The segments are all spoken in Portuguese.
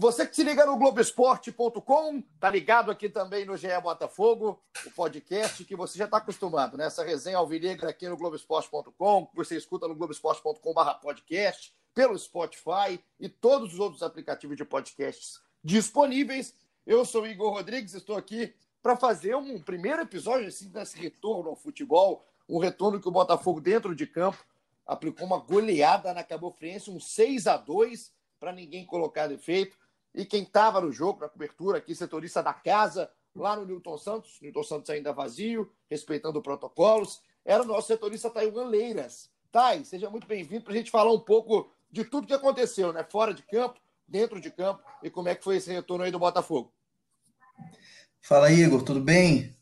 Você que se liga no Globoesporte.com, tá ligado aqui também no GE Botafogo, o podcast que você já está acostumado, né? Essa resenha alvinegra aqui no Globoesporte.com, você escuta no Globoesporte.com/podcast, pelo Spotify e todos os outros aplicativos de podcasts disponíveis. Eu sou Igor Rodrigues, estou aqui para fazer um primeiro episódio assim, desse retorno ao futebol, um retorno que o Botafogo dentro de campo aplicou uma goleada na Cabo Friense, um 6 a 2 para ninguém colocar defeito. E quem estava no jogo, na cobertura aqui, setorista da casa, lá no Newton Santos, Newton Santos ainda vazio, respeitando protocolos, era o nosso setorista Taiwan Leiras. Tai, seja muito bem-vindo para a gente falar um pouco de tudo que aconteceu, né? Fora de campo, dentro de campo, e como é que foi esse retorno aí do Botafogo. Fala, Igor, tudo bem?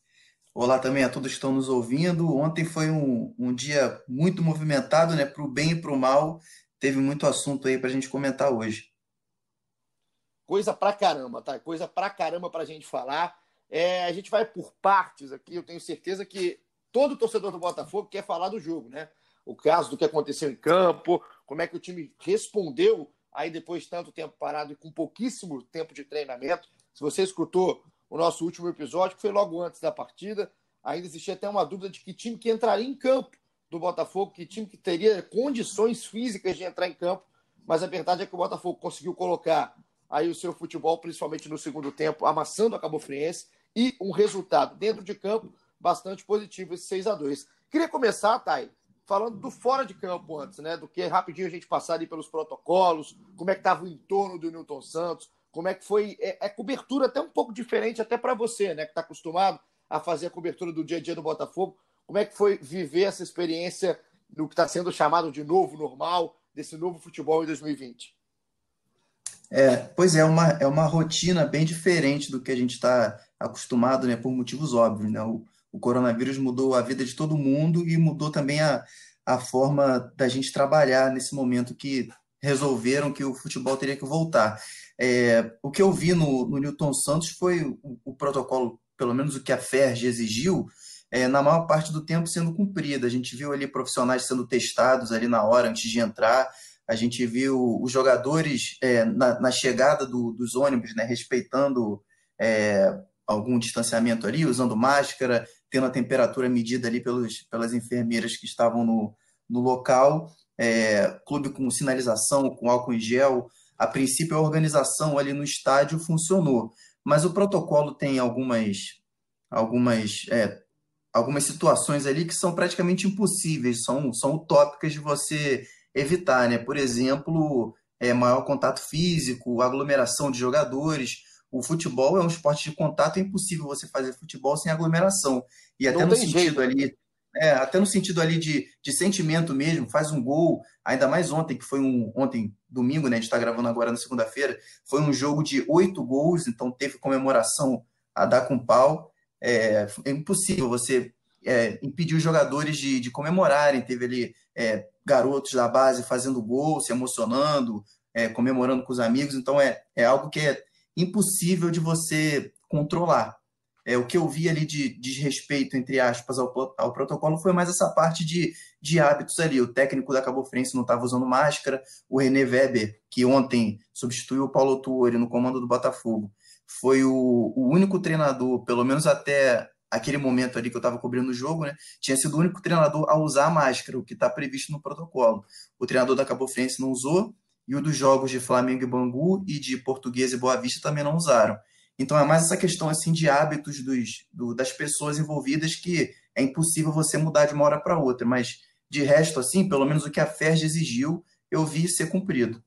Olá também a todos que estão nos ouvindo. Ontem foi um, um dia muito movimentado, né? Para o bem e para o mal. Teve muito assunto aí para a gente comentar hoje coisa pra caramba, tá? Coisa pra caramba pra gente falar. É, a gente vai por partes aqui, eu tenho certeza que todo torcedor do Botafogo quer falar do jogo, né? O caso do que aconteceu em campo, como é que o time respondeu aí depois de tanto tempo parado e com pouquíssimo tempo de treinamento. Se você escutou o nosso último episódio, que foi logo antes da partida, ainda existia até uma dúvida de que time que entraria em campo do Botafogo, que time que teria condições físicas de entrar em campo, mas a verdade é que o Botafogo conseguiu colocar aí o seu futebol, principalmente no segundo tempo, amassando a Cabo Friense e um resultado dentro de campo bastante positivo, esse 6 a 2 Queria começar, Thay, falando do fora de campo antes, né? Do que rapidinho a gente passar ali pelos protocolos, como é que estava o entorno do Newton Santos, como é que foi. É, é cobertura até um pouco diferente, até para você, né? Que está acostumado a fazer a cobertura do dia a dia do Botafogo. Como é que foi viver essa experiência no que está sendo chamado de novo normal, desse novo futebol em 2020? É, pois é, uma, é uma rotina bem diferente do que a gente está acostumado, né, por motivos óbvios. Né? O, o coronavírus mudou a vida de todo mundo e mudou também a, a forma da gente trabalhar nesse momento que resolveram que o futebol teria que voltar. É, o que eu vi no, no Newton Santos foi o, o, protocolo, pelo menos o que a FERJ exigiu, é, na maior parte do tempo sendo cumprido. A gente viu ali profissionais sendo testados ali na hora, antes de entrar, a gente viu os jogadores é, na, na, chegada do, dos ônibus, né, respeitando é, algum distanciamento ali, usando máscara, tendo a temperatura medida ali pelos, pelas enfermeiras que estavam no, no local. É, clube com sinalização, com álcool em gel. A princípio, a organização ali no estádio funcionou, mas o protocolo tem algumas, algumas, é, algumas situações ali que são praticamente impossíveis, são, são utópicas de você evitar, né? Por exemplo, é, maior contato físico, aglomeração de jogadores. O futebol é um esporte de contato, é impossível você fazer futebol sem aglomeração. E até Não no sentido jeito. Ali, é, até no sentido ali de, de sentimento mesmo, faz um gol, ainda mais ontem, que foi um ontem, domingo, né? A gente está gravando agora na segunda-feira, foi um jogo de oito gols, então teve comemoração a dar com pau. É, é impossível você é, impedir os jogadores de, de comemorarem. Teve ali é, garotos da base fazendo gol, se emocionando, é, comemorando com os amigos. Então é, é algo que é impossível de você controlar. É, o que eu vi ali de desrespeito, entre aspas, ao, ao protocolo foi mais essa parte de, de hábitos ali. O técnico da Cabo Frense não estava usando máscara, o René Weber, que ontem substituiu o Paulo Tuori no comando do Botafogo, foi o, o único treinador, pelo menos até aquele momento ali que eu estava cobrindo o jogo, né, tinha sido o único treinador a usar a máscara, o que está previsto no protocolo. O treinador da Cabo Friense não usou, e o dos jogos de Flamengo e Bangu e de Português e Boa Vista também não usaram. Então é mais essa questão assim de hábitos dos, do, das pessoas envolvidas que é impossível você mudar de uma hora para outra, mas de resto, assim, pelo menos o que a FERJ exigiu, eu vi ser cumprido.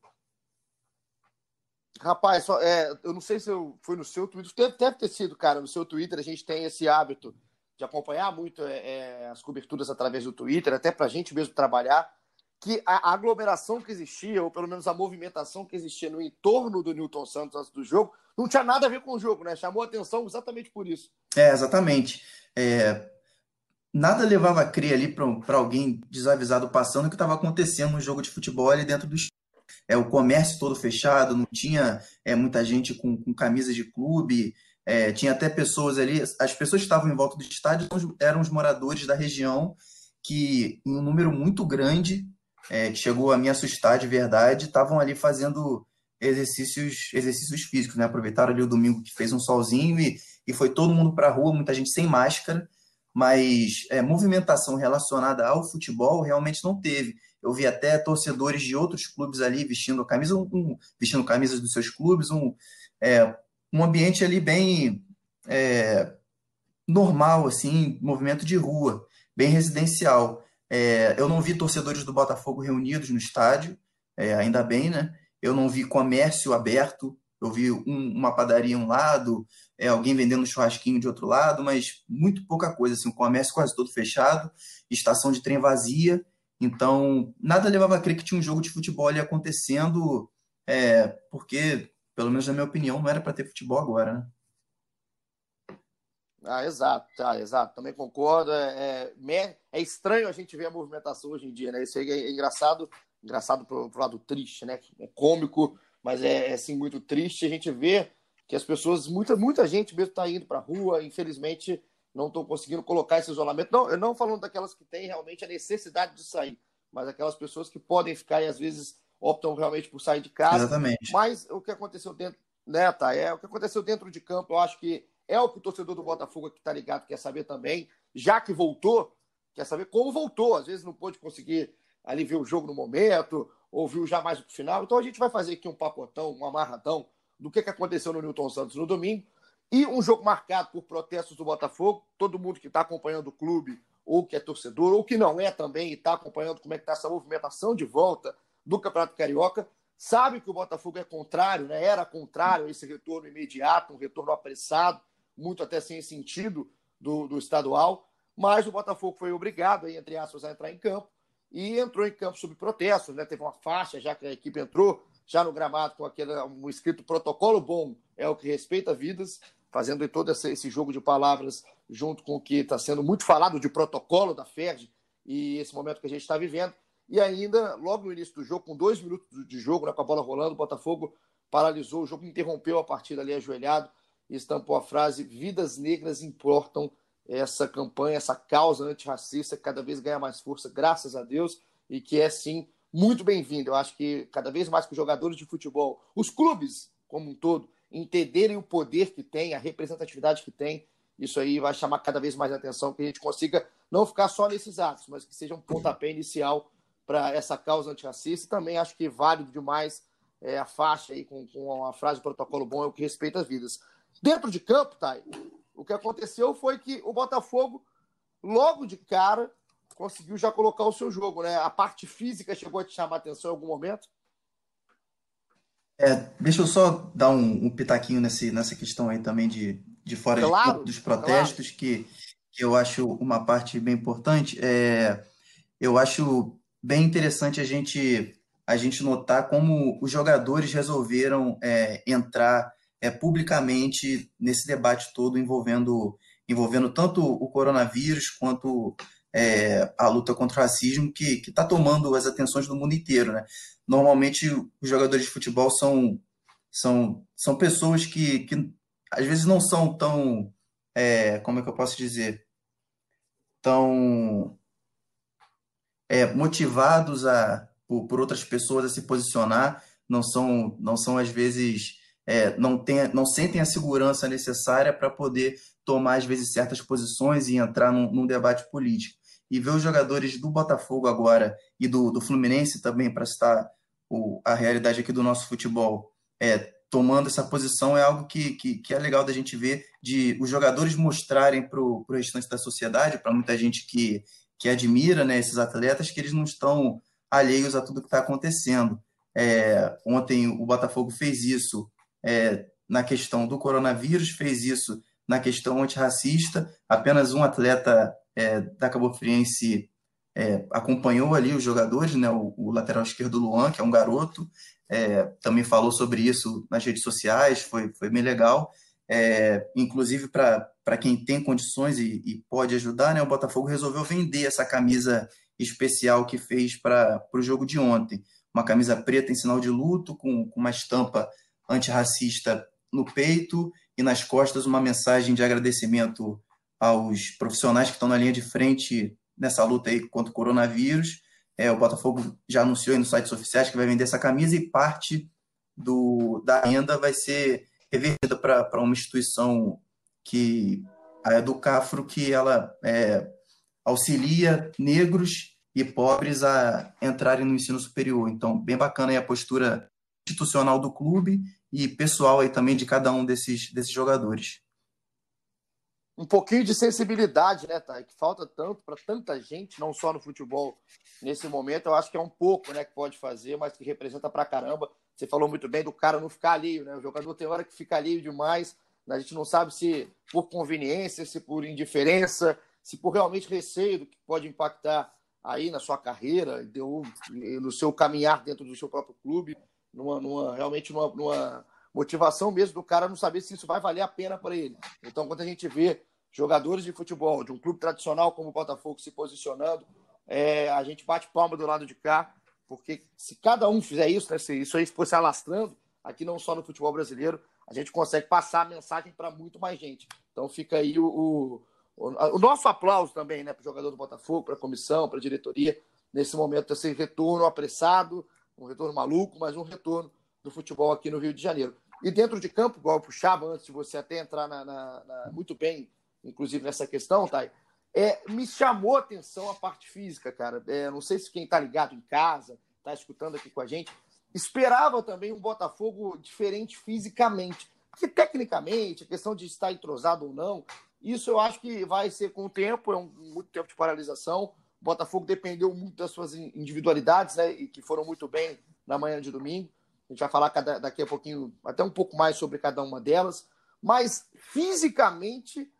Rapaz, só, é, eu não sei se eu, foi no seu Twitter, deve, deve, ter sido, cara, no seu Twitter a gente tem esse hábito de acompanhar muito é, é, as coberturas através do Twitter, até para a gente mesmo trabalhar. que a aglomeração que existia, ou pelo menos a movimentação que existia no entorno do Newton Santos antes do jogo, não tinha nada a ver com o jogo, né? Chamou atenção exatamente por isso. É, exatamente. É, nada levava a crer ali para alguém desavisado passando o que estava acontecendo no jogo de futebol ali dentro do é o comércio todo fechado, não tinha é, muita gente com, com camisas de clube, é, tinha até pessoas ali, as pessoas que estavam em volta do estádio eram os moradores da região que, em um número muito grande, é, que chegou a me assustar de verdade, estavam ali fazendo exercícios, exercícios físicos, né? Aproveitaram ali o domingo que fez um solzinho e, e foi todo mundo para a rua, muita gente sem máscara, mas é, movimentação relacionada ao futebol realmente não teve. Eu vi até torcedores de outros clubes ali vestindo camisa, um, vestindo camisas dos seus clubes, um, é, um ambiente ali bem é, normal, assim, movimento de rua, bem residencial. É, eu não vi torcedores do Botafogo reunidos no estádio, é, ainda bem, né? Eu não vi comércio aberto, eu vi um, uma padaria um lado, é, alguém vendendo um churrasquinho de outro lado, mas muito pouca coisa, assim, o comércio quase todo fechado, estação de trem vazia, então nada levava a crer que tinha um jogo de futebol ali acontecendo, é, porque, pelo menos na minha opinião, não era para ter futebol agora, né? Ah, exato, tá, exato. Também concordo. É, é, é, estranho a gente ver a movimentação hoje em dia, né? Isso aí é, engraçado, engraçado pro, pro lado triste, né? É cômico, mas é, é assim, muito triste a gente ver que as pessoas, muita, muita gente mesmo está indo para a rua, infelizmente não estão conseguindo colocar esse isolamento. Não, eu não falando daquelas que têm realmente a necessidade de sair, mas aquelas pessoas que podem ficar e às vezes optam realmente por sair de casa. Exatamente. Mas o que aconteceu dentro, né, tá? É o que aconteceu dentro de campo, eu acho que é o que o torcedor do Botafogo que está ligado quer saber também, já que voltou, quer saber como voltou. Às vezes não pôde conseguir ali ver o jogo no momento, ouviu já mais o final. Então a gente vai fazer aqui um pacotão, um amarradão do que, que aconteceu no Newton Santos no domingo. E um jogo marcado por protestos do Botafogo. Todo mundo que está acompanhando o clube, ou que é torcedor, ou que não é também, e está acompanhando como é que está essa movimentação de volta do Campeonato Carioca, sabe que o Botafogo é contrário, né? era contrário a esse retorno imediato, um retorno apressado, muito até sem sentido do, do estadual. Mas o Botafogo foi obrigado, aí, entre aspas, a entrar em campo e entrou em campo sob protestos, né? Teve uma faixa já que a equipe entrou já no gramado com aquele um escrito protocolo bom é o que respeita vidas, fazendo todo esse, jogo de palavras junto com o que está sendo muito falado de protocolo da FERJ e esse momento que a gente está vivendo. E ainda, logo no início do jogo, com dois minutos de jogo, né, com a bola rolando, o Botafogo paralisou o jogo, interrompeu a partida ali ajoelhado e estampou a frase: Vidas negras importam essa campanha, essa causa antirracista que cada vez ganha mais força, graças a Deus, e que é sim muito bem-vindo. Eu acho que cada vez mais que os jogadores de futebol, os clubes como um todo, entenderem o poder que tem, a representatividade que tem, isso aí vai chamar cada vez mais atenção, que a gente consiga não ficar só nesses atos, mas que seja um pontapé inicial para essa causa antirracista. E também acho que é válido demais é, a faixa aí com, com a frase protocolo bom é o que respeita as vidas. Dentro de campo, Thay, o que aconteceu foi que o Botafogo, logo de cara, conseguiu já colocar o seu jogo, né? A parte física chegou a te chamar a atenção em algum momento? É, deixa eu só dar um, um pitaquinho nesse, nessa questão aí também de, de fora claro, de, dos protestos, claro. que, que eu acho uma parte bem importante. É, eu acho bem interessante a gente, a gente notar como os jogadores resolveram é, entrar é, publicamente nesse debate todo envolvendo, envolvendo tanto o coronavírus quanto é, a luta contra o racismo, que está tomando as atenções do mundo inteiro. Né? Normalmente, os jogadores de futebol são, são, são pessoas que, que às vezes não são tão. É, como é que eu posso dizer? Tão é, motivados a, por, por outras pessoas a se posicionar, não são, não são às vezes é, não, tem, não sentem a segurança necessária para poder tomar, às vezes, certas posições e entrar num, num, debate político. E ver os jogadores do Botafogo agora e do, do Fluminense também, para citar o, a realidade aqui do nosso futebol, é, tomando essa posição é algo que, que, que, é legal da gente ver, de os jogadores mostrarem para o restante da sociedade, para muita gente que, que admira né, esses atletas, que eles não estão alheios a tudo que está acontecendo. É, ontem o Botafogo fez isso é, na questão do coronavírus, fez isso na questão antirracista. Apenas um atleta é, da Cabo Friense é, acompanhou ali os jogadores, né? O, o, lateral esquerdo Luan, que é um garoto, é, também falou sobre isso nas redes sociais, foi, foi bem legal. É, inclusive para quem tem condições e, e, pode ajudar, né? O Botafogo resolveu vender essa camisa especial que fez para o jogo de ontem. Uma camisa preta em sinal de luto, com, com uma estampa antirracista no peito e nas costas uma mensagem de agradecimento aos profissionais que estão na linha de frente nessa luta aí contra o coronavírus. É, o Botafogo já anunciou nos sites oficiais que vai vender essa camisa e parte do, da renda vai ser revertida para uma instituição que a Educafro, que ela é, auxilia negros e pobres a entrarem no ensino superior. Então, bem bacana aí a postura institucional do clube e pessoal aí também de cada um desses, desses jogadores. Um pouquinho de sensibilidade, né, Thay? Que falta tanto para tanta gente, não só no futebol nesse momento. Eu acho que é um pouco, né, que pode fazer, mas que representa pra caramba. Você falou muito bem do cara não ficar alheio, né? O jogador tem hora que fica alheio demais. A gente não sabe se por conveniência, se por indiferença, se por realmente receio do que pode impactar aí na sua carreira, no seu caminhar dentro do seu próprio clube numa, numa realmente numa, numa, motivação mesmo do cara não saber se isso vai valer a pena para ele. Então, quando a gente vê jogadores de futebol de um clube tradicional como o Botafogo se posicionando, é, a gente bate palma do lado de cá, porque se cada um fizer isso, né, se isso aí fosse alastrando, aqui não só no futebol brasileiro, a gente consegue passar a mensagem para muito mais gente. Então fica aí o, o, o, nosso aplauso também né, para o jogador do Botafogo, para a comissão, para a diretoria, nesse momento desse retorno apressado, um retorno maluco, mas um retorno do futebol aqui no Rio de Janeiro. E dentro de campo, igual eu puxava antes de você até entrar na, na, na, muito bem, inclusive nessa questão, Thay, é, me chamou a atenção a parte física, cara. É, não sei se quem está ligado em casa, está escutando aqui com a gente, esperava também um Botafogo diferente fisicamente. Porque tecnicamente, a questão de estar entrosado ou não, isso eu acho que vai ser com o tempo, é um, muito tempo de paralisação. O Botafogo dependeu muito das suas individualidades, né? E que foram muito bem na manhã de domingo. A gente vai falar cada, daqui a pouquinho, até um pouco mais sobre cada uma delas. Mas, fisicamente,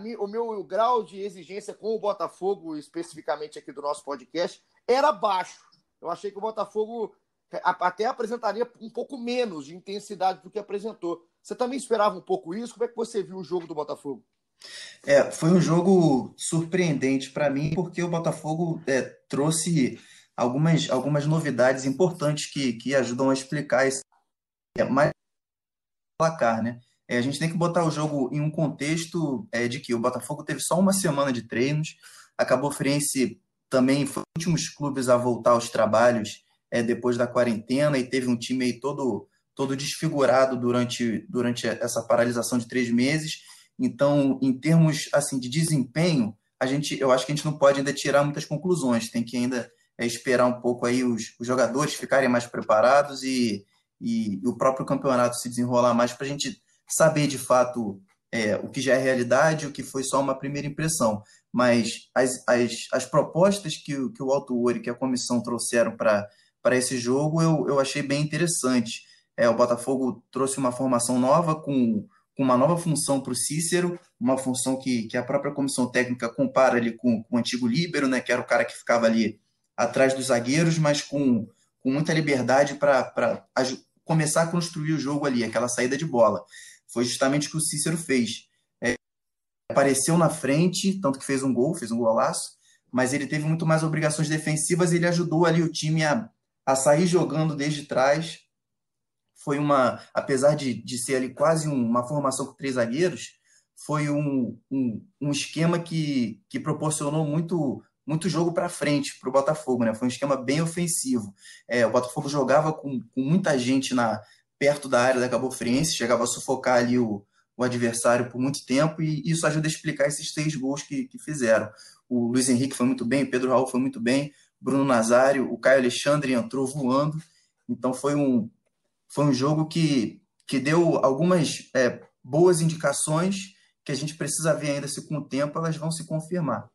mim, o meu grau de exigência com o Botafogo, especificamente aqui do nosso podcast, era baixo. Eu achei que o Botafogo até apresentaria um pouco menos de intensidade do que apresentou. Você também esperava um pouco isso? Como é que você viu o jogo do Botafogo? É, foi um jogo surpreendente para mim, porque o Botafogo é, trouxe algumas, algumas novidades importantes que, que ajudam a explicar esse é, placar, né? É, a gente tem que botar o jogo em um contexto é, de que o Botafogo teve só uma semana de treinos, a Cabo Friense também foi um dos últimos clubes a voltar aos trabalhos é, depois da quarentena e teve um time aí todo, todo desfigurado durante, durante essa paralisação de três meses então, em termos assim de desempenho, a gente, eu acho que a gente não pode ainda tirar muitas conclusões. Tem que ainda é, esperar um pouco aí os, os, jogadores ficarem mais preparados e, e o próprio campeonato se desenrolar mais para a gente saber de fato é, o que já é realidade, o que foi só uma primeira impressão. Mas as, as, as propostas que, que o Alto Ori, que a comissão trouxeram para esse jogo, eu, eu achei bem interessante. É, o Botafogo trouxe uma formação nova com com uma nova função para o Cícero, uma função que, que a própria comissão técnica compara ali com, com o antigo líbero, né, que era o cara que ficava ali atrás dos zagueiros, mas com, com muita liberdade para começar a construir o jogo ali, aquela saída de bola. Foi justamente o que o Cícero fez. É, apareceu na frente, tanto que fez um gol, fez um golaço, mas ele teve muito mais obrigações defensivas e ele ajudou ali o time a, a sair jogando desde trás foi uma, apesar de, de ser ali quase uma formação com três zagueiros, foi um, um, um esquema que, que proporcionou muito muito jogo para frente para o Botafogo, né? Foi um esquema bem ofensivo. É, o Botafogo jogava com, com muita gente na perto da área da Cabo Friense, chegava a sufocar ali o, o adversário por muito tempo e isso ajuda a explicar esses seis gols que, que fizeram. O Luiz Henrique foi muito bem, o Pedro Raul foi muito bem, Bruno Nazário, o Caio Alexandre entrou voando. Então foi um, foi um jogo que, que deu algumas é, boas indicações que a gente precisa ver ainda se com o tempo elas vão se confirmar.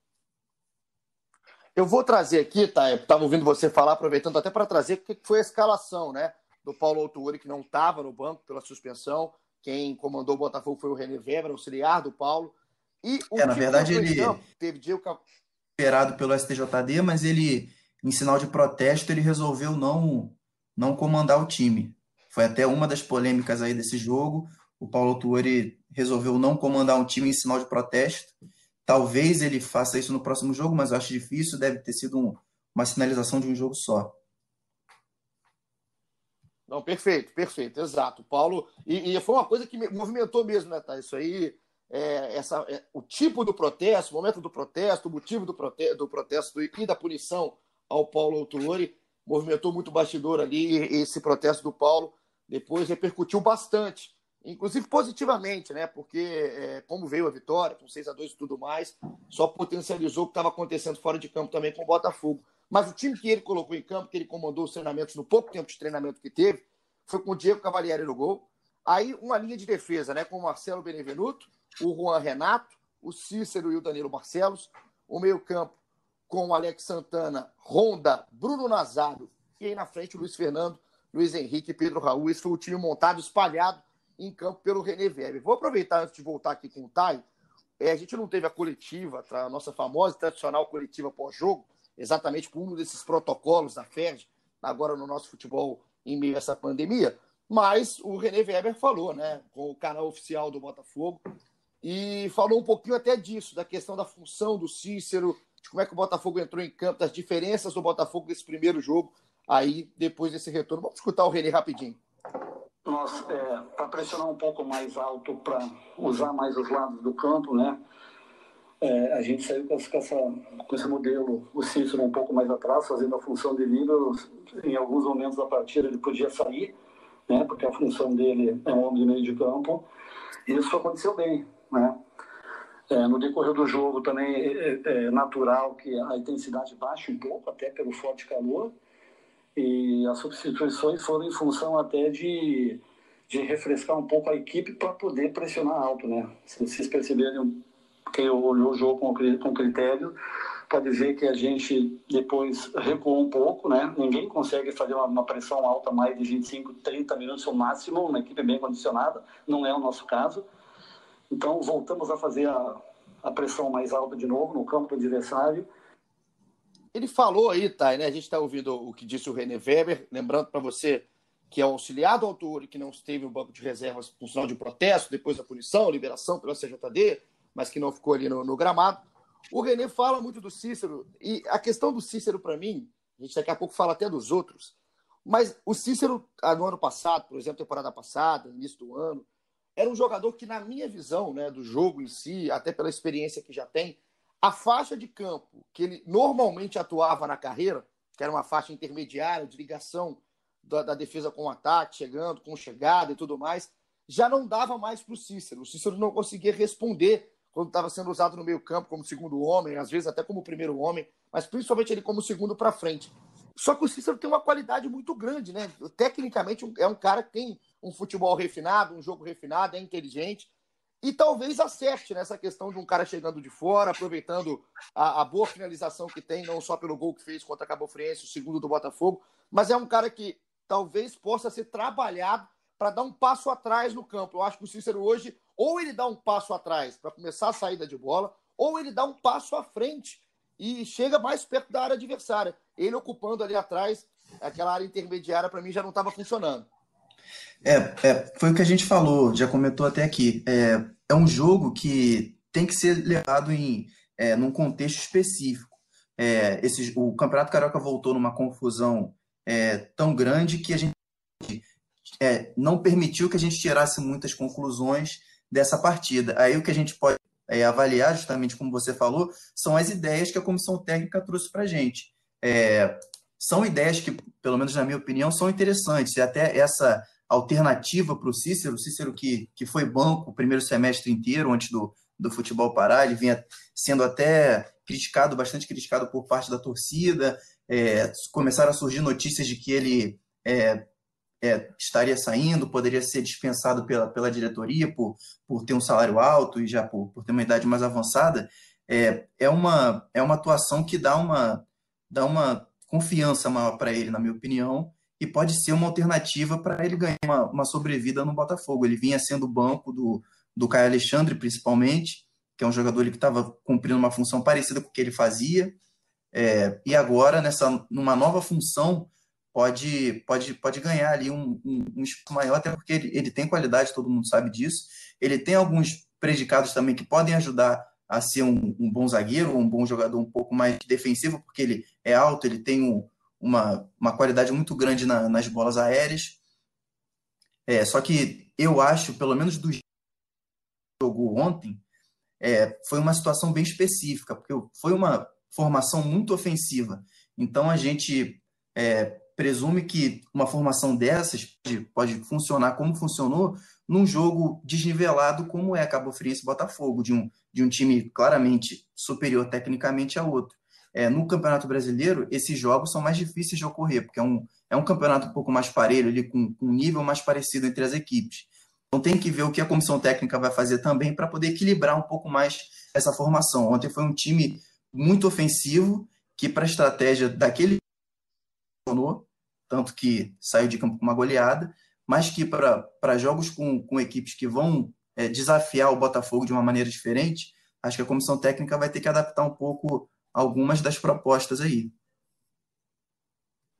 Eu vou trazer aqui, tá? Estava ouvindo você falar, aproveitando até para trazer o que foi a escalação, né? Do Paulo Autuori, que não estava no banco pela suspensão. Quem comandou o Botafogo foi o René Weber, auxiliar do Paulo. E o é, na verdade, ele. teve Diego esperado pelo STJD, mas ele, em sinal de protesto, ele resolveu não, não comandar o time. Foi até uma das polêmicas aí desse jogo. O Paulo Tuori resolveu não comandar um time em sinal de protesto. Talvez ele faça isso no próximo jogo, mas eu acho difícil. Deve ter sido um, uma sinalização de um jogo só. Não, perfeito, perfeito, exato. Paulo, e, e, foi uma coisa que movimentou mesmo, né, tá? Isso aí, é, essa, é, o tipo do protesto, o momento do protesto, o motivo do, prote do protesto e da punição ao Paulo Autuori, movimentou muito o bastidor ali. Esse protesto do Paulo depois repercutiu bastante, inclusive positivamente, né? Porque, é, como veio a vitória, com 6 a 2 e tudo mais, só potencializou o que estava acontecendo fora de campo também com o Botafogo. Mas o time que ele colocou em campo, que ele comandou os treinamentos no pouco tempo de treinamento que teve, foi com o Diego Cavalieri no gol. Aí uma linha de defesa, né? Com o Marcelo Benevenuto, o Juan Renato, o Cícero e o Danilo Barcelos. O meio-campo com o Alex Santana, Ronda, Bruno Nazário e aí na frente o Luiz Fernando, Luiz Henrique e Pedro Raul. Esse foi o time montado, espalhado em campo pelo René Weber. Vou aproveitar antes de voltar aqui com o Tai. É, a gente não teve a coletiva, a nossa famosa e tradicional coletiva pós-jogo, exatamente por um desses protocolos da FERJ, agora no nosso futebol em meio a essa pandemia. Mas o René Weber falou, né, com o canal oficial do Botafogo, e falou um pouquinho até disso, da questão da função do Cícero, de como é que o Botafogo entrou em campo, das diferenças do Botafogo nesse primeiro jogo, aí depois desse retorno. Vamos escutar o René rapidinho. Nós, é, para pressionar um pouco mais alto, para usar mais os lados do campo, né? É, a gente saiu com, essa, com esse modelo, o Cícero um pouco mais atrás, fazendo a função de líbero. Em alguns momentos da partida ele podia sair, né, porque a função dele é um homem de meio de campo. E isso aconteceu bem. Né? É, no decorrer do jogo também é, é, é natural que a intensidade baixe um pouco, até pelo forte calor. E as substituições foram em função até de, de refrescar um pouco a equipe para poder pressionar alto. Né? Se vocês perceberem quem olhou o jogo com critério, pode ver que a gente depois recuou um pouco, né? Ninguém consegue fazer uma, pressão alta mais de 25, 30 minutos o máximo, uma equipe bem condicionada, não é o nosso caso. Então voltamos a fazer a, a pressão mais alta de novo no campo do adversário. Ele falou aí, Thay, né? A gente está ouvindo o que disse o René Weber, lembrando para você que é o auxiliar do autor e que não esteve no banco de reservas por sinal de protesto, depois da punição, liberação pela CJD, mas que não ficou ali no, no gramado. O René fala muito do Cícero, e a questão do Cícero, para mim, a gente daqui a pouco fala até dos outros, mas o Cícero, ah, no ano passado, por exemplo, temporada passada, início do ano, era um jogador que, na minha visão né, do jogo em si, até pela experiência que já tem, a faixa de campo que ele normalmente atuava na carreira, que era uma faixa intermediária de ligação da, da defesa com o ataque, chegando, com chegada e tudo mais, já não dava mais para o Cícero. O Cícero não conseguia responder quando estava sendo usado no meio-campo como segundo homem, às vezes até como primeiro homem, mas principalmente ele como segundo para frente. Só que o Cícero tem uma qualidade muito grande, né? Tecnicamente é um cara que tem um futebol refinado, um jogo refinado, é inteligente e talvez acerte nessa questão de um cara chegando de fora, aproveitando a, a, boa finalização que tem, não só pelo gol que fez contra a Cabo Friense, o segundo do Botafogo, mas é um cara que talvez possa ser trabalhado para dar um passo atrás no campo. Eu acho que o Cícero hoje ou ele dá um passo atrás para começar a saída de bola, ou ele dá um passo à frente e chega mais perto da área adversária. Ele ocupando ali atrás, aquela área intermediária, para mim já não estava funcionando. É, é, foi o que a gente falou, já comentou até aqui. É, é um jogo que tem que ser levado em é, num contexto específico. É, esse, o Campeonato Carioca voltou numa confusão é, tão grande que a gente é, não permitiu que a gente tirasse muitas conclusões dessa partida. Aí o que a gente pode é, avaliar, justamente como você falou, são as ideias que a comissão técnica trouxe para a gente. É, são ideias que, pelo menos na minha opinião, são interessantes. E até essa alternativa para o Cícero, Cícero que, que foi banco o primeiro semestre inteiro antes do, do futebol parar, ele vinha sendo até criticado, bastante criticado por parte da torcida. É, começaram a surgir notícias de que ele é, é, estaria saindo, poderia ser dispensado pela, pela diretoria por, por ter um salário alto e já por, por ter uma idade mais avançada, é, é, uma, é uma atuação que dá uma, dá uma confiança maior para ele, na minha opinião, e pode ser uma alternativa para ele ganhar uma, uma sobrevida no Botafogo. Ele vinha sendo banco do, do Caio Alexandre, principalmente, que é um jogador que estava cumprindo uma função parecida com o que ele fazia, é, e agora, nessa, numa nova função, pode, pode, pode ganhar ali um, um, um espaço maior, até porque ele, ele tem qualidade, todo mundo sabe disso. Ele tem alguns predicados também que podem ajudar a ser um, um, bom zagueiro, um bom jogador um pouco mais defensivo, porque ele é alto, ele tem um, uma, uma qualidade muito grande na, nas bolas aéreas. É, só que eu acho, pelo menos do jogo ontem, é, foi uma situação bem específica, porque foi uma formação muito ofensiva. Então a gente é, presume que uma formação dessas pode, pode, funcionar como funcionou num jogo desnivelado como é Cabo Frio e Botafogo, de um, de um time claramente superior tecnicamente ao outro. É, no Campeonato Brasileiro, esses jogos são mais difíceis de ocorrer, porque é um, é um campeonato um pouco mais parelho, ali, com, com um nível mais parecido entre as equipes. Então tem que ver o que a comissão técnica vai fazer também para poder equilibrar um pouco mais essa formação. Ontem foi um time muito ofensivo, que para a estratégia daquele funcionou, tanto que saiu de campo com uma goleada, mas que para jogos com, com equipes que vão é, desafiar o Botafogo de uma maneira diferente, acho que a comissão técnica vai ter que adaptar um pouco algumas das propostas aí.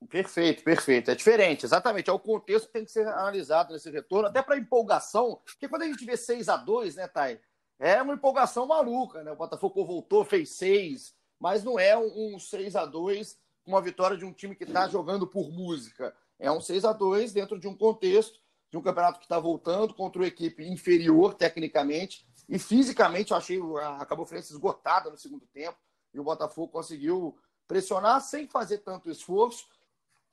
Perfeito, perfeito. É diferente, exatamente. É o contexto que tem que ser analisado nesse retorno, até para empolgação, porque quando a gente vê 6 a 2 né, Thay? É uma empolgação maluca, né? O Botafogo voltou, fez seis, mas não é um 6 a 2 uma vitória de um time que está jogando por música. É um 6 a 2 dentro de um contexto de um campeonato que está voltando contra uma equipe inferior tecnicamente e fisicamente. Eu achei a Cabo esgotada no segundo tempo e o Botafogo conseguiu pressionar sem fazer tanto esforço.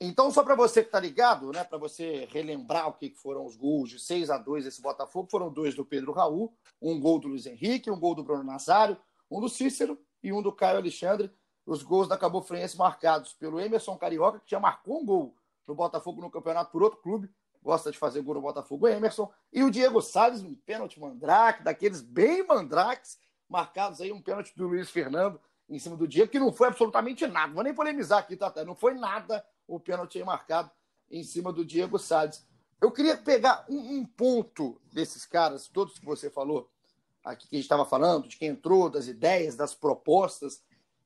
Então, só para você que está ligado, né, para você relembrar o que foram os gols de 6 a 2 esse Botafogo, foram dois do Pedro Raul, um gol do Luiz Henrique, um gol do Bruno Nazário, um do Cícero e um do Caio Alexandre. Os gols da Cabo Friense marcados pelo Emerson Carioca, que já marcou um gol no Botafogo no campeonato por outro clube, gosta de fazer gol no Botafogo, Emerson, e o Diego Salles, um pênalti mandrake, daqueles bem mandrakes, marcados aí, um pênalti do Luiz Fernando em cima do Diego, que não foi absolutamente nada. Vou nem polemizar aqui, tá? Não foi nada o pênalti aí marcado em cima do Diego Salles. Eu queria pegar um, um ponto desses caras, todos que você falou aqui, que a gente estava falando, de quem entrou, das ideias, das propostas,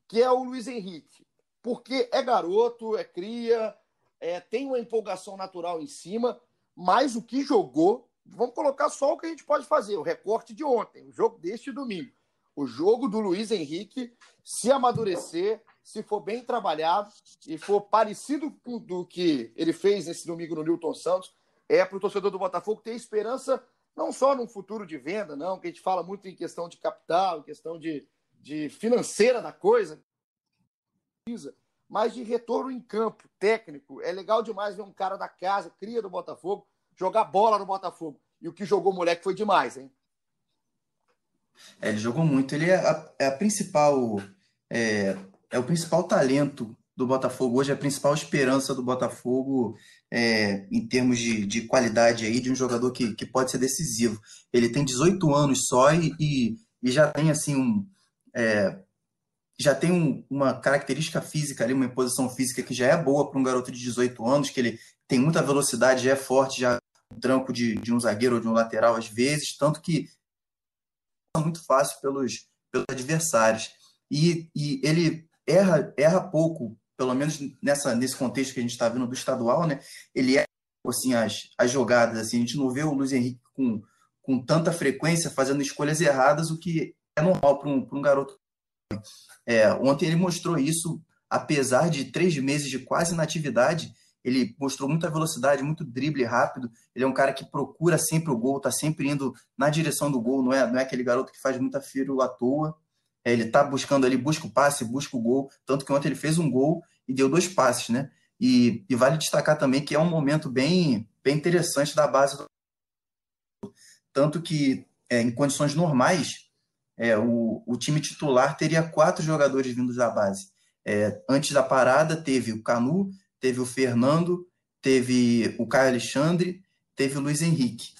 que é o Luiz Henrique. Porque é garoto, é cria, é, tem uma empolgação natural em cima, mas o que jogou, vamos colocar só o que a gente pode fazer, o recorte de ontem, o jogo deste domingo. O jogo do Luiz Henrique, se amadurecer, se for bem trabalhado e for parecido com do que ele fez nesse domingo no Newton Santos, é para o torcedor do Botafogo ter esperança não só no futuro de venda, não, que a gente fala muito em questão de capital, em questão de, de financeira da coisa, mas de retorno em campo, técnico. É legal demais ver um cara da casa, cria do Botafogo, jogar bola no Botafogo. E o que jogou o moleque foi demais, hein? É, ele jogou muito. Ele é a, é a principal é, é o principal talento do Botafogo hoje, é a principal esperança do Botafogo é, em termos de, de qualidade aí, de um jogador que, que pode ser decisivo. Ele tem 18 anos só e, e, e já tem assim um. É, já tem um, uma característica física ali, uma imposição física que já é boa para um garoto de 18 anos, que ele tem muita velocidade, já é forte, já tranco de, de um zagueiro ou de um lateral às vezes, tanto que é muito fácil pelos, pelos adversários. E, e ele erra, erra pouco, pelo menos nessa, nesse contexto que a gente está vendo do estadual, né? Ele erra assim, as, as jogadas. Assim, a gente não vê o Luiz Henrique com, com tanta frequência fazendo escolhas erradas, o que é normal para um, um garoto. É, ontem ele mostrou isso, apesar de três meses de quase inatividade, ele mostrou muita velocidade, muito drible rápido. Ele é um cara que procura sempre o gol, está sempre indo na direção do gol, não é, não é aquele garoto que faz muita firo à toa. É, ele está buscando ali, busca o passe, busca o gol. Tanto que ontem ele fez um gol e deu dois passes, né? E, e vale destacar também que é um momento bem, bem interessante da base. Do... Tanto que, é, em condições normais, é, o, o time titular teria quatro jogadores vindos da base. É, antes da parada, teve o Canu, teve o Fernando, teve o Caio Alexandre, teve o Luiz Henrique.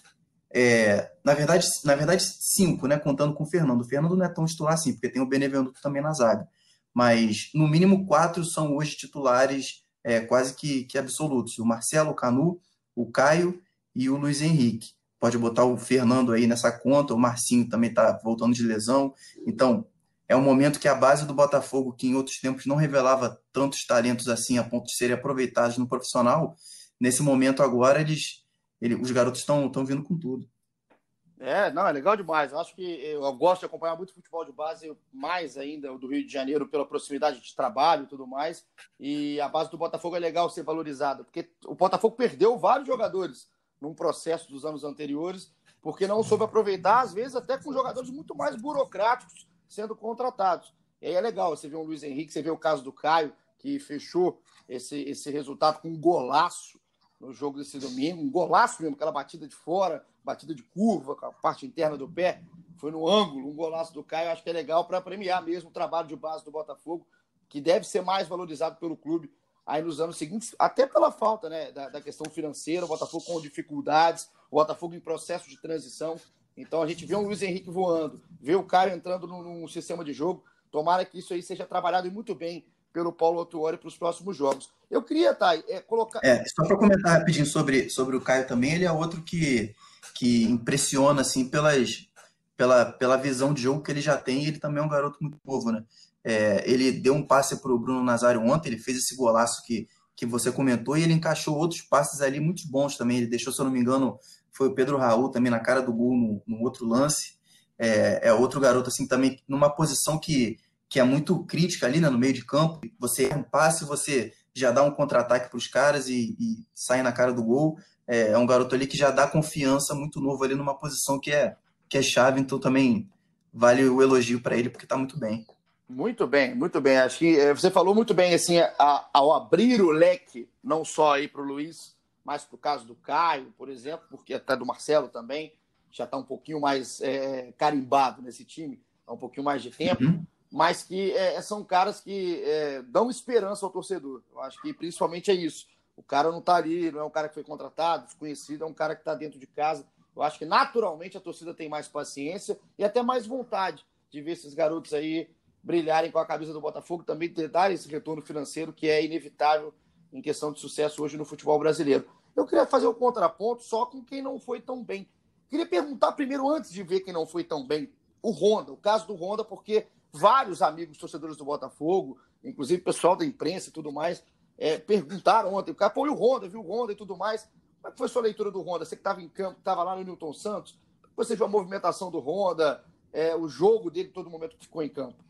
É, na, verdade, na verdade, cinco, né? Contando com o Fernando. O Fernando não é tão titular assim, porque tem o Benevenuto também na zaga. Mas, no mínimo, quatro são hoje titulares é, quase que, que absolutos. O Marcelo, o Canu, o Caio e o Luiz Henrique. Pode botar o Fernando aí nessa conta, o Marcinho também está voltando de lesão. Então, é um momento que a base do Botafogo, que em outros tempos não revelava tantos talentos assim a ponto de serem aproveitados no profissional, nesse momento agora eles, os garotos estão vindo com tudo. É, não, é legal demais. Eu acho que eu gosto de acompanhar muito futebol de base, mais ainda o do Rio de Janeiro, pela proximidade de trabalho e tudo mais. E a base do Botafogo é legal ser valorizada, porque o Botafogo perdeu vários jogadores num processo dos anos anteriores, porque não soube aproveitar, às vezes até com jogadores muito mais burocráticos sendo contratados. E aí é legal, você vê o Luiz Henrique, você vê o caso do Caio, que fechou esse, esse resultado com um golaço no jogo desse domingo, um golaço mesmo, aquela batida de fora, batida de curva, com a parte interna do pé, foi no ângulo, um golaço do Caio, acho que é legal para premiar mesmo o trabalho de base do Botafogo, que deve ser mais valorizado pelo clube aí nos anos seguintes, até pela falta né, da, da questão financeira, o Botafogo com dificuldades, o Botafogo em processo de transição. Então a gente vê um Luiz Henrique voando, vê o Caio entrando num, sistema de jogo. Tomara que isso aí seja trabalhado muito bem pelo Paulo Autuori para os próximos jogos. Eu queria, Thay, é, colocar. É, só para comentar rapidinho sobre, sobre o Caio também, ele é outro que, que impressiona assim pelas, pela, pela visão de jogo que ele já tem. Ele também é um garoto muito novo, né? É, ele deu um passe para o Bruno Nazário ontem, ele fez esse golaço que, que você comentou, e ele encaixou outros passes ali muito bons também. Ele deixou, se eu não me engano, foi o Pedro Raul também na cara do gol no, no outro lance. É, é, outro garoto assim também numa posição que, que é muito crítica ali né, no meio de campo. Você um passe, você já dá um contra-ataque para os caras e, e, sai na cara do gol. É, é, um garoto ali que já dá confiança muito novo ali numa posição que é, que é chave, então também vale o elogio para ele porque está muito bem. Muito bem, muito bem. Acho que eh, você falou muito bem assim, a, ao abrir o leque, não só aí para o Luiz, mas para o caso do Caio, por exemplo, porque até do Marcelo também, já está um pouquinho mais é, carimbado nesse time, há um pouquinho mais de tempo, uhum. mas que é, são caras que dão esperança ao torcedor. Eu acho que principalmente é isso. O cara não está ali, não é um cara que foi contratado, desconhecido, é um cara que está dentro de casa. Eu acho que naturalmente a torcida tem mais paciência e até mais vontade de ver esses garotos aí brilharem com a camisa do Botafogo, também dar esse retorno financeiro que é inevitável em questão de sucesso hoje no futebol brasileiro. Eu queria fazer o um contraponto só com quem não foi tão bem. Queria perguntar primeiro, antes de ver quem não foi tão bem, o Honda, o caso do Honda, porque vários amigos torcedores do Botafogo, inclusive pessoal da imprensa e tudo mais, é, perguntaram ontem, o cara, pô, e o Honda, viu o Honda e tudo mais. Como é que foi sua leitura do Honda? Você que estava em campo, estava lá no Newton Santos, você viu a movimentação do Honda, é, o jogo dele todo momento que ficou em campo?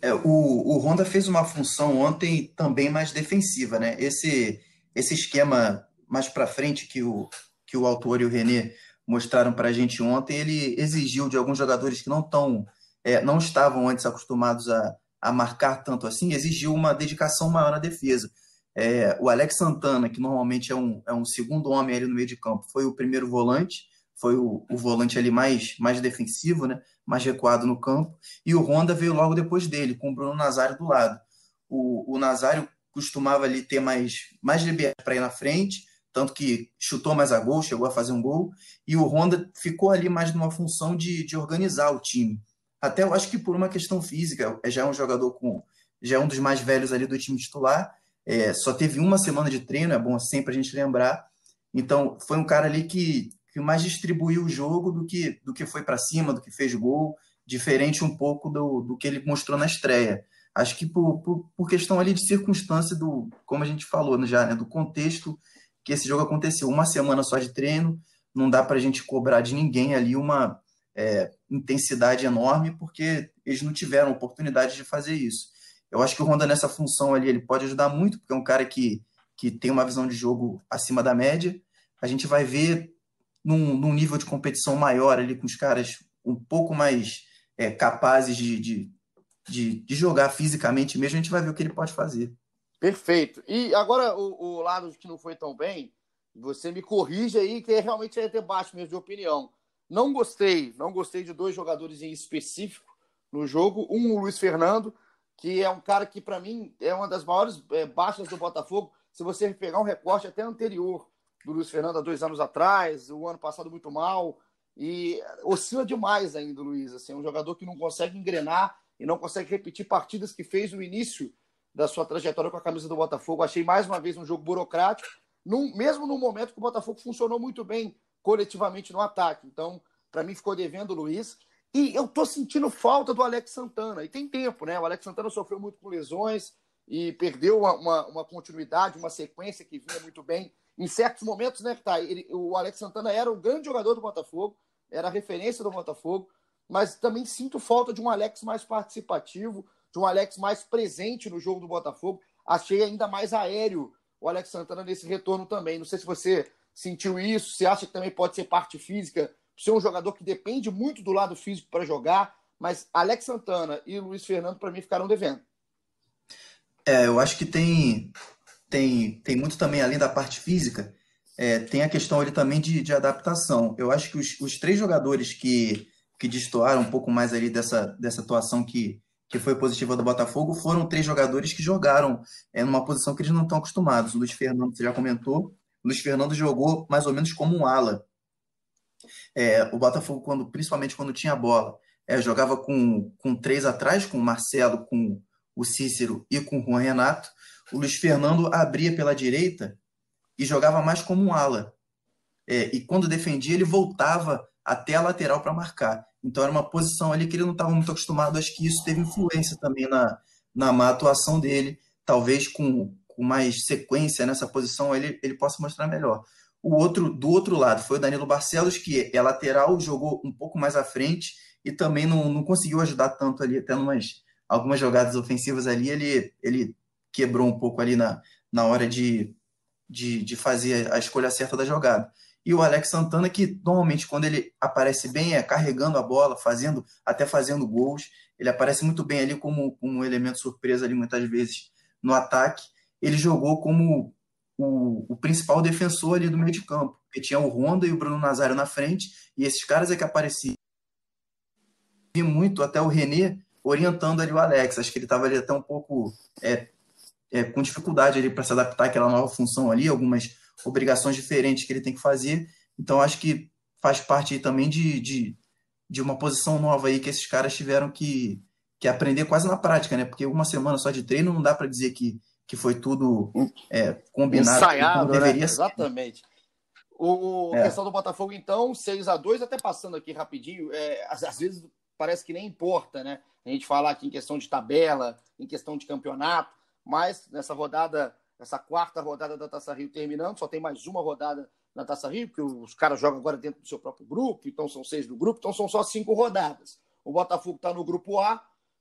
É, o, o Honda fez uma função ontem também mais defensiva, né? Esse, esse esquema mais para frente que o, que o autor e o René mostraram para a gente ontem, ele exigiu de alguns jogadores que não tão, é, não estavam antes acostumados a, a marcar tanto assim, exigiu uma dedicação maior na defesa. É, o Alex Santana, que normalmente é um, é um segundo homem ali no meio de campo, foi o primeiro volante, foi o, o volante ali mais, mais defensivo, né? mais recuado no campo, e o Honda veio logo depois dele, com o Bruno Nazário do lado. O, o Nazário costumava ali ter mais, mais liberdade para ir na frente, tanto que chutou mais a gol, chegou a fazer um gol, e o Honda ficou ali mais numa função de, de organizar o time. Até eu acho que por uma questão física, já é um jogador com. já é um dos mais velhos ali do time titular, é, só teve uma semana de treino, é bom sempre a gente lembrar. Então, foi um cara ali que que mais distribuiu o jogo do que, do que foi para cima, do que fez gol, diferente um pouco do, do que ele mostrou na estreia. Acho que por, por, por questão ali de circunstância do, como a gente falou já, né, do contexto que esse jogo aconteceu, uma semana só de treino, não dá para a gente cobrar de ninguém ali uma é, intensidade enorme, porque eles não tiveram oportunidade de fazer isso. Eu acho que o Honda nessa função ali ele pode ajudar muito, porque é um cara que, que tem uma visão de jogo acima da média. A gente vai ver num, num nível de competição maior ali com os caras um pouco mais é, capazes de, de, de, de, jogar fisicamente mesmo, a gente vai ver o que ele pode fazer. Perfeito. E agora o, o lado que não foi tão bem, você me corrige aí, que é realmente é debate mesmo de opinião. Não gostei, não gostei de dois jogadores em específico no jogo. Um, o Luiz Fernando, que é um cara que, para mim, é uma das maiores é, baixas do Botafogo. Se você pegar um recorte até anterior do Luiz Fernando há dois anos atrás, o ano passado muito mal, e oscila demais ainda o Luiz. Assim, é um jogador que não consegue engrenar e não consegue repetir partidas que fez no início da sua trajetória com a camisa do Botafogo. Achei mais uma vez um jogo burocrático. num, mesmo no momento que o Botafogo funcionou muito bem coletivamente no ataque. Então, para mim, ficou devendo o Luiz. E eu tô sentindo falta do Alex Santana. E tem tempo, né? O Alex Santana sofreu muito com lesões e perdeu uma, uma, uma continuidade, uma sequência que vinha muito bem. Em certos momentos, né, tá, ele, o Alex Santana era o grande jogador do Botafogo, era a referência do Botafogo, mas também sinto falta de um Alex mais participativo, de um Alex mais presente no jogo do Botafogo. Achei ainda mais aéreo o Alex Santana nesse retorno também. Não sei se você sentiu isso, se acha que também pode ser parte física, ser um jogador que depende muito do lado físico para jogar, mas Alex Santana e Luiz Fernando, para mim, ficaram devendo. É, eu acho que tem, tem, tem muito também, além da parte física, é, tem a questão ali também de, de adaptação. Eu acho que os, os três jogadores que, que destoaram um pouco mais ali dessa, dessa atuação que, que foi positiva do Botafogo, foram três jogadores que jogaram é, numa posição que eles não estão acostumados. O Luiz Fernando, você já comentou, o Luiz Fernando jogou mais ou menos como um ala. É, o Botafogo, quando, principalmente quando tinha bola, é, jogava com, com três atrás, com o Marcelo, com o Cícero e com o Juan Renato. O Luiz Fernando abria pela direita e jogava mais como um ala. É, e quando defendia, ele voltava até a lateral para marcar. Então era uma posição ali que ele não estava muito acostumado. Acho que isso teve influência também na, na má atuação dele. Talvez com, com mais sequência nessa posição ele, ele possa mostrar melhor. O outro do outro lado foi o Danilo Barcelos, que é lateral, jogou um pouco mais à frente e também não, não conseguiu ajudar tanto ali, até umas algumas jogadas ofensivas ali, ele, ele quebrou um pouco ali na, na hora de, de, de fazer a escolha certa da jogada e o Alex Santana, que normalmente quando ele aparece bem é carregando a bola, fazendo até fazendo gols. Ele aparece muito bem ali como, como um elemento surpresa ali muitas vezes no ataque. Ele jogou como o, o principal defensor ali do meio de campo, porque tinha o Honda e o Bruno Nazário na frente, e esses caras é que apareciam. Vi muito até o René orientando ali o Alex. Acho que ele estava ali até um pouco é, é, com dificuldade ali para se adaptar àquela nova função ali, algumas obrigações diferentes que ele tem que fazer. Então, acho que faz parte também de, de, de uma posição nova aí que esses caras tiveram que, que aprender quase na prática, né? Porque uma semana só de treino não dá para dizer que, que foi tudo é, combinado. Ensaiado, como né? deveria né? ser. Exatamente. O, é. questão do Botafogo, então, 6 a 2 até passando aqui rapidinho, é, às, às, vezes parece que nem importa, né? A gente falar aqui em questão de tabela, em questão de campeonato, mas nessa rodada essa quarta rodada da Taça Rio terminando, só tem mais uma rodada na Taça Rio, porque os caras jogam agora dentro do seu próprio grupo, então são seis do grupo, então são só cinco rodadas. O Botafogo está no grupo A,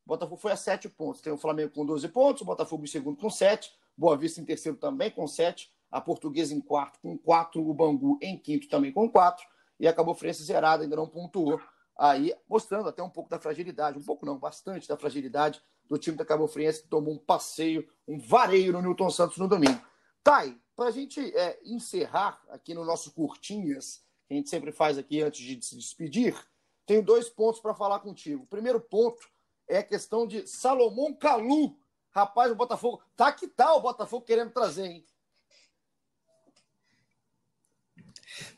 o Botafogo foi a sete pontos. Tem o Flamengo com 12 pontos, o Botafogo em segundo com sete, Boa Vista em terceiro também com sete, a Portuguesa em quarto com quatro, o Bangu em quinto também com quatro, e acabou Cabo zerada, ainda não pontuou. Aí, mostrando até um pouco da fragilidade, um pouco não, bastante da fragilidade do time da Cabo Friense, que tomou um passeio, um vareio no Newton Santos no domingo. Thay, para a gente é, encerrar aqui no nosso Curtinhas, que a gente sempre faz aqui antes de se despedir, tenho dois pontos para falar contigo. O primeiro ponto é a questão de Salomão Calu. Rapaz, o Botafogo. Tá que tal tá o Botafogo querendo trazer, hein?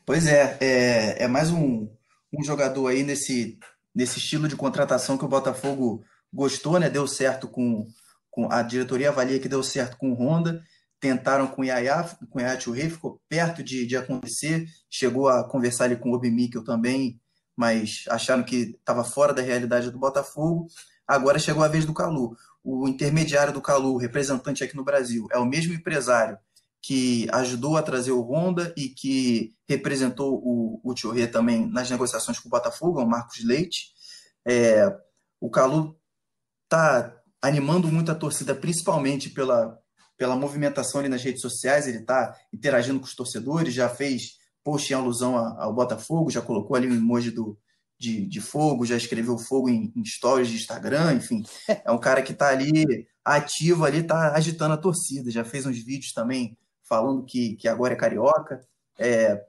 Pois é, é, é mais um, um jogador aí nesse, nesse estilo de contratação que o Botafogo gostou, né? Deu certo com, com a diretoria avalia que deu certo com o Honda. Tentaram com o Yaya, com o Yaya Churrey, ficou perto de, de acontecer. Chegou a conversar ali com o Obi Mikkel também, mas acharam que estava fora da realidade do Botafogo. Agora chegou a vez do Calu. O intermediário do Calu, representante aqui no Brasil, é o mesmo empresário que ajudou a trazer o Honda e que representou o, o Churrey também nas negociações com o Botafogo, é o Marcos Leite. É, o Calu está animando muito a torcida, principalmente pela, pela movimentação ali nas redes sociais. Ele está interagindo com os torcedores, já fez post em alusão ao Botafogo, já colocou ali um emoji do, de, de fogo, já escreveu fogo em, em stories de Instagram, enfim. É um cara que está ali ativo ali, está agitando a torcida. Já fez uns vídeos também falando que, que agora é carioca. É,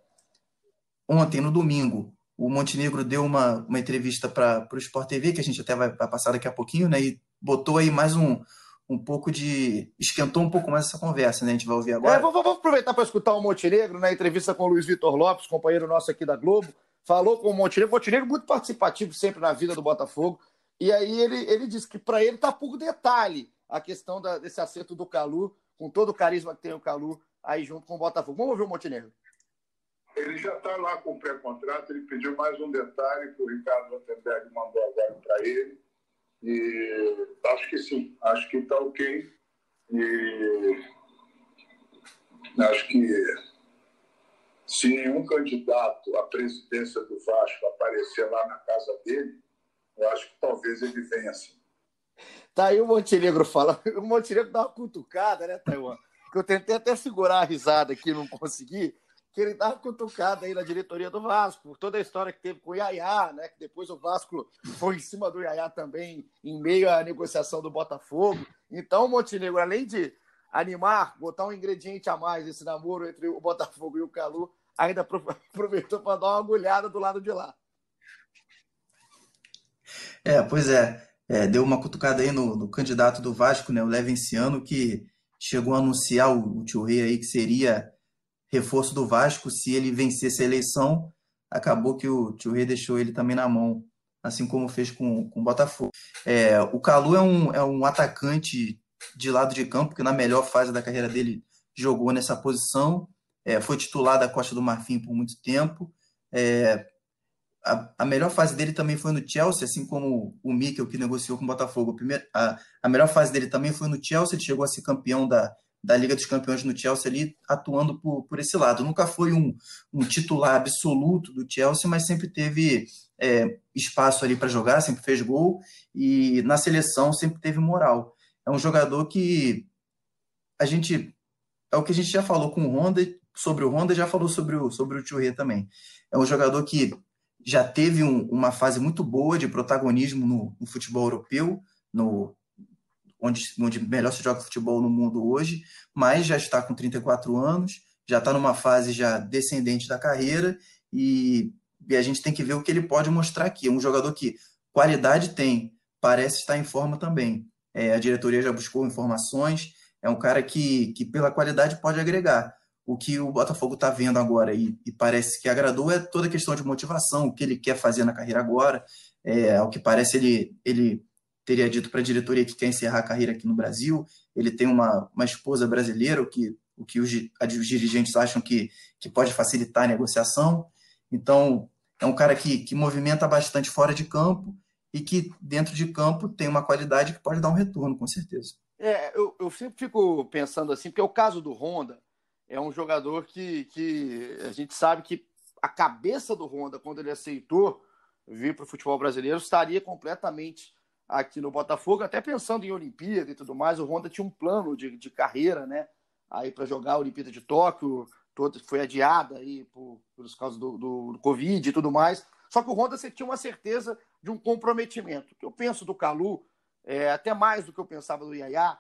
ontem, no domingo, o Montenegro deu uma, uma entrevista para o Sport TV, que a gente até vai, vai, passar daqui a pouquinho, né? E botou aí mais um, um pouco de. esquentou um pouco mais essa conversa, né? A gente vai ouvir agora. É, vou, vou aproveitar para escutar o Montenegro na entrevista com o Luiz Vitor Lopes, companheiro nosso aqui da Globo. Falou com o Montenegro. Montenegro muito participativo sempre na vida do Botafogo. E aí ele, ele disse que para ele tá pouco detalhe a questão da, desse acerto do Calu, com todo o carisma que tem o Calu aí junto com o Botafogo. Vamos ouvir o Montenegro. Ele já está lá com o pré-contrato, ele pediu mais um detalhe que o Ricardo Vandenberg mandou agora para ele. E acho que sim, acho que está ok. E acho que se nenhum candidato à presidência do Vasco aparecer lá na casa dele, eu acho que talvez ele venha assim. Tá aí o Montenegro fala. O Montenegro dá uma cutucada, né, Taiwan? Que eu tentei até segurar a risada aqui, não consegui. Que ele dá uma cutucada aí na diretoria do Vasco, por toda a história que teve com o Iaiá, né? Que depois o Vasco foi em cima do Iaiá também, em meio à negociação do Botafogo. Então, Montenegro, além de animar, botar um ingrediente a mais esse namoro entre o Botafogo e o Calu, ainda aproveitou para dar uma agulhada do lado de lá. É, pois é. é deu uma cutucada aí no, no, candidato do Vasco, né, o Levenciano, que chegou a anunciar o, o tio Rei aí que seria reforço do Vasco se ele vencesse a eleição. Acabou que o tio Rei deixou ele também na mão, assim como fez com, com o Botafogo. É, o Calu é um, é um atacante de lado de campo, que na melhor fase da carreira dele jogou nessa posição, é, foi titular da Costa do Marfim por muito tempo. É, a, a, melhor fase dele também foi no Chelsea, assim como o Mikel, que negociou com o Botafogo. Primeiro, a, a melhor fase dele também foi no Chelsea, ele chegou a ser campeão da, da Liga dos Campeões no Chelsea ali, atuando por, por esse lado. Nunca foi um, um titular absoluto do Chelsea, mas sempre teve é, espaço ali para jogar, sempre fez gol. E na seleção sempre teve moral. É um jogador que a gente é o que a gente já falou com o Honda sobre o Honda já falou sobre o sobre o Churré também. É um jogador que já teve um, uma fase muito boa de protagonismo no, no, futebol europeu no onde, onde melhor se joga futebol no mundo hoje mas já está com 34 anos já está numa fase já descendente da carreira e, e a gente tem que ver o que ele pode mostrar aqui é um jogador que qualidade tem parece estar em forma também é, a diretoria já buscou informações, é um cara que, que pela qualidade pode agregar. O que o Botafogo está vendo agora e, e, parece que agradou é toda a questão de motivação, o que ele quer fazer na carreira agora. É, ao que parece, ele, ele teria dito para a diretoria que quer encerrar a carreira aqui no Brasil. Ele tem uma, uma esposa brasileira, o que, o que os, os dirigentes acham que, que pode facilitar a negociação. Então, é um cara que, que movimenta bastante fora de campo e que dentro de campo tem uma qualidade que pode dar um retorno, com certeza. É, eu, eu sempre fico pensando assim, porque o caso do Honda é um jogador que, que a gente sabe que a cabeça do Honda, quando ele aceitou vir para o futebol brasileiro, estaria completamente aqui no Botafogo, até pensando em Olimpíada e tudo mais. O Honda tinha um plano de, de carreira, né? Aí para jogar a Olimpíada de Tóquio, todo, foi adiada aí por, por causa do, do, do Covid e tudo mais. Só que o Honda você tinha uma certeza de um comprometimento. O que eu penso do Calu, é, até mais do que eu pensava do Iaiá,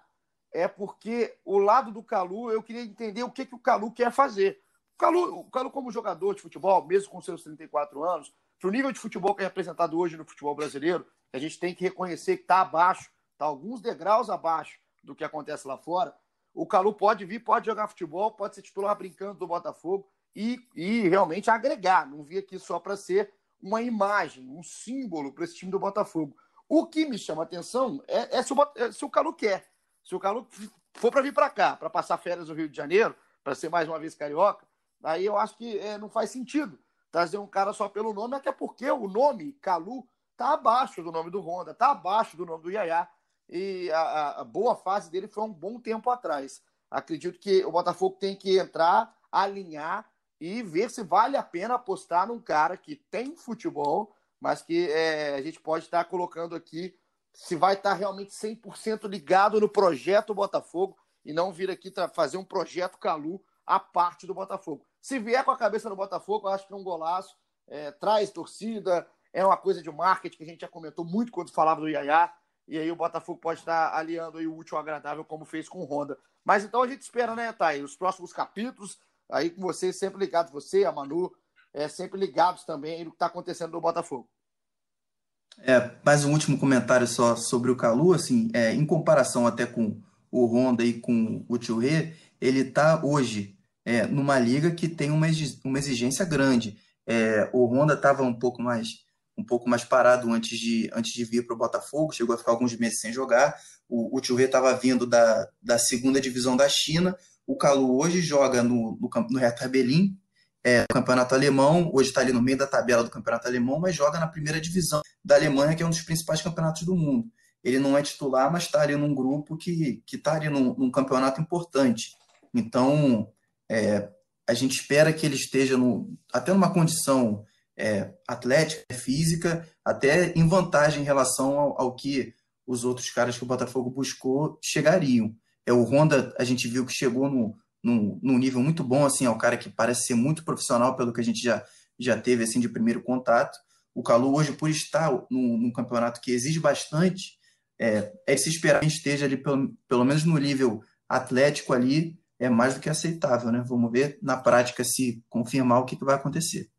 é porque o lado do Calu, eu queria entender o que, que o Calu quer fazer. O Calu, o Calu, como jogador de futebol, mesmo com seus 34 anos, para o nível de futebol que é apresentado hoje no futebol brasileiro, a gente tem que reconhecer que está abaixo, está alguns degraus abaixo do que acontece lá fora. O Calu pode vir, pode jogar futebol, pode ser titular brincando do Botafogo e, e realmente agregar. Não vi aqui só para ser uma imagem, um símbolo para esse time do Botafogo. O que me chama atenção é, é, se, o, é se o Calu quer. Se o Calu for para vir para cá, para passar férias no Rio de Janeiro, para ser mais uma vez carioca, aí eu acho que é, não faz sentido trazer um cara só pelo nome, até porque o nome Calu está abaixo do nome do Honda, está abaixo do nome do Yaya. E a, a, boa fase dele foi um bom tempo atrás. Acredito que o Botafogo tem que entrar, alinhar e ver se vale a pena apostar num cara que tem futebol, mas que é, a gente pode estar colocando aqui se vai estar realmente 100% ligado no projeto Botafogo e não vir aqui fazer um projeto Calu à parte do Botafogo. Se vier com a cabeça no Botafogo, eu acho que é um golaço, é, traz torcida, é uma coisa de marketing que a gente já comentou muito quando falava do Iaiá, e aí o Botafogo pode estar aliando o útil ao agradável, como fez com o Honda. Mas então a gente espera, né, Thay, os próximos capítulos, aí com vocês sempre ligados, você, a Manu, é, sempre ligados também no que está acontecendo no Botafogo. É, mais um último comentário só sobre o Calu, assim, é, em comparação até com o Honda e com o Rê, ele está hoje é, numa liga que tem uma, uma exigência grande. É, o Honda estava um pouco mais um pouco mais parado antes de, antes de vir para o Botafogo, chegou a ficar alguns meses sem jogar. O, o Tio Rê estava vindo da, da segunda divisão da China, O Calu hoje joga no, no, no Hertha é, campeonato alemão, hoje está ali no meio da tabela do campeonato alemão, mas joga na primeira divisão da Alemanha, que é um dos principais campeonatos do mundo. Ele não é titular, mas está ali num grupo que está ali num, num, campeonato importante. Então, é, a gente espera que ele esteja no, até numa condição é, atlética, física, até em vantagem em relação ao, ao, que os outros caras que o Botafogo buscou chegariam. É, o Honda, a gente viu que chegou no, no nível muito bom, assim, é um cara que parece ser muito profissional pelo que a gente já, já teve assim de primeiro contato. O Calu hoje, por estar num, num campeonato que exige bastante, é, é de se esperar que esteja ali pelo, pelo menos no nível atlético ali, é mais do que aceitável, né? Vamos ver na prática se confirmar o que, que vai acontecer.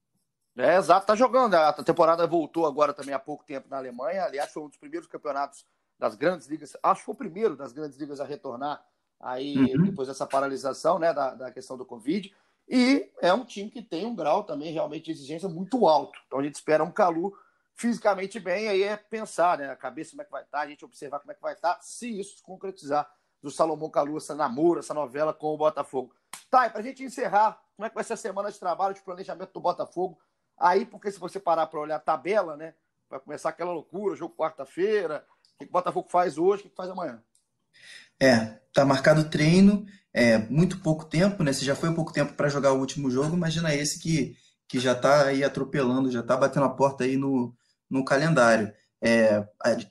É, exato, tá jogando. A temporada voltou agora também há pouco tempo na Alemanha. Aliás, foi um dos primeiros campeonatos das grandes ligas. Acho que foi o primeiro das grandes ligas a retornar aí uhum. depois dessa paralisação, né, da, da questão do Covid. E é um time que tem um grau também realmente de exigência muito alto. Então a gente espera um Calu fisicamente bem, aí é pensar, né, a cabeça como é que vai estar, tá, a gente observar como é que vai estar, tá, se isso se concretizar do Salomão Calu, essa namoro, essa novela com o Botafogo. Tá, e pra gente encerrar, como é que vai ser a semana de trabalho, de planejamento do Botafogo? Aí, porque se você parar para olhar a tabela, né, vai começar aquela loucura, jogo quarta-feira, o que o Botafogo faz hoje, o que faz amanhã? É, tá marcado treino, é muito pouco tempo, né? Se já foi pouco tempo para jogar o último jogo, imagina esse que, que já tá aí atropelando, já tá batendo a porta aí no, no calendário. É,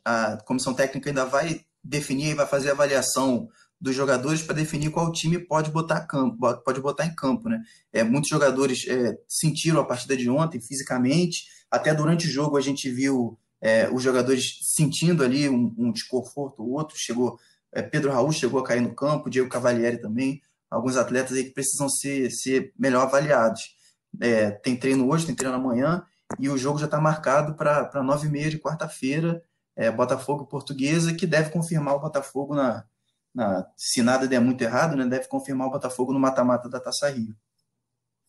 a, a comissão técnica ainda vai definir, vai fazer avaliação dos jogadores para definir qual time pode botar campo, pode botar em campo, né? É, muitos jogadores é, sentiram a partida de ontem fisicamente, até durante o jogo a gente viu é, os jogadores sentindo ali um, um desconforto, o outro chegou é, Pedro Raul chegou a cair no campo, Diego Cavalieri também, alguns atletas aí que precisam ser, ser melhor avaliados. É, tem treino hoje, tem treino amanhã, e o jogo já está marcado para nove e meia de quarta-feira, é, Botafogo Portuguesa, que deve confirmar o Botafogo na, na, se nada der muito errado, né, deve confirmar o Botafogo no mata-mata da Taça Rio.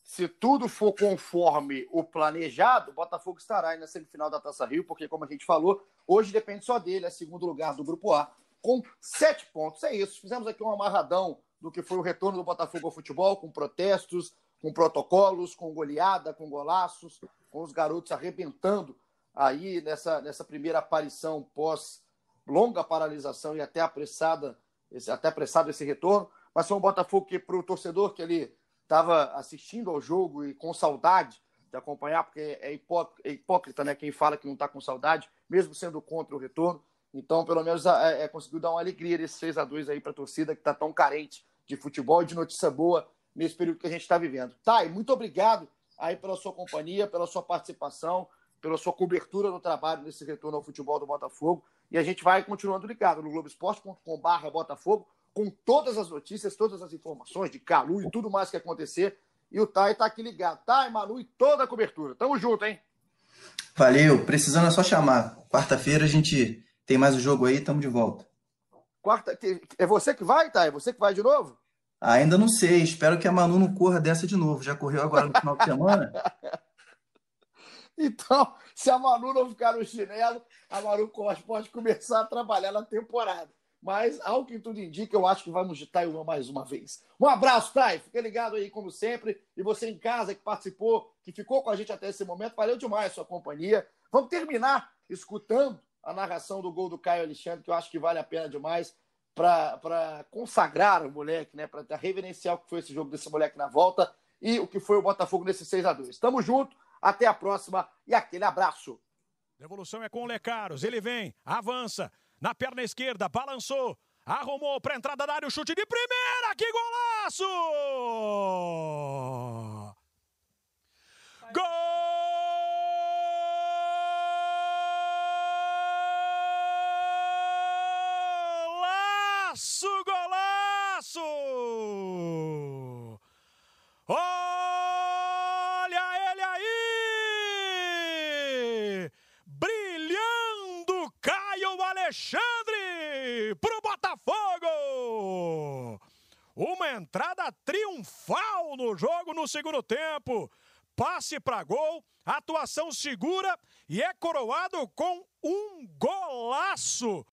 Se tudo for conforme o planejado, o Botafogo estará aí na semifinal da Taça Rio, porque, como a gente falou, hoje depende só dele, é segundo lugar do Grupo A com sete pontos. É isso. Fizemos aqui um amarradão do que foi o retorno do Botafogo ao futebol, com protestos, com protocolos, com goleada, com golaços, com os garotos arrebentando aí nessa, nessa primeira aparição pós longa paralisação e até apressada, esse, até apressado esse retorno. Mas foi um Botafogo que, para o torcedor que ele estava assistindo ao jogo e com saudade de acompanhar, porque é, é hipócrita né, quem fala que não está com saudade, mesmo sendo contra o retorno. Então, pelo menos, é, é, conseguiu dar uma alegria desse 6 a 2 aí para a torcida que está tão carente de futebol e de notícia boa nesse período que a gente está vivendo. Thay, muito obrigado aí pela sua companhia, pela sua participação, pela sua cobertura no trabalho nesse retorno ao futebol do Botafogo. E a gente vai continuando ligado no Globoesporte.com.br Botafogo com todas as notícias, todas as informações de Calu e tudo mais que acontecer. E o Thay está aqui ligado. Thay, Manu e toda a cobertura. Tamo junto, hein? Valeu. Precisando é só chamar. Quarta-feira a gente tem mais o um jogo aí, estamos de volta. Quarta, é você que vai, tá? É você que vai de novo? Ainda não sei. Espero que a Manu não corra dessa de novo. Já correu agora no final de semana? então, se a Manu não ficar no chinelo, a Manu pode começar a trabalhar na temporada. Mas, ao que tudo indica, eu acho que vamos de Taiwan mais uma vez. Um abraço, Thay. Fica ligado aí, como sempre. E você em casa que participou, que ficou com a gente até esse momento, valeu demais sua companhia. Vamos terminar escutando a narração do gol do Caio Alexandre, que eu acho que vale a pena demais para consagrar o moleque, né? Para reverenciar o que foi esse jogo desse moleque na volta e o que foi o Botafogo nesse 6 a 2 Tamo junto, até a próxima e aquele abraço. Devolução é com o Lecaros, ele vem, avança, na perna esquerda, balançou, arrumou para entrada da área, o chute de primeira, que golaço! Gol! Golaço, golaço! Olha ele aí! Brilhando Caio Alexandre pro Botafogo! Entrada triunfal no jogo no segundo tempo. Passe para gol, atuação segura e é coroado com um golaço.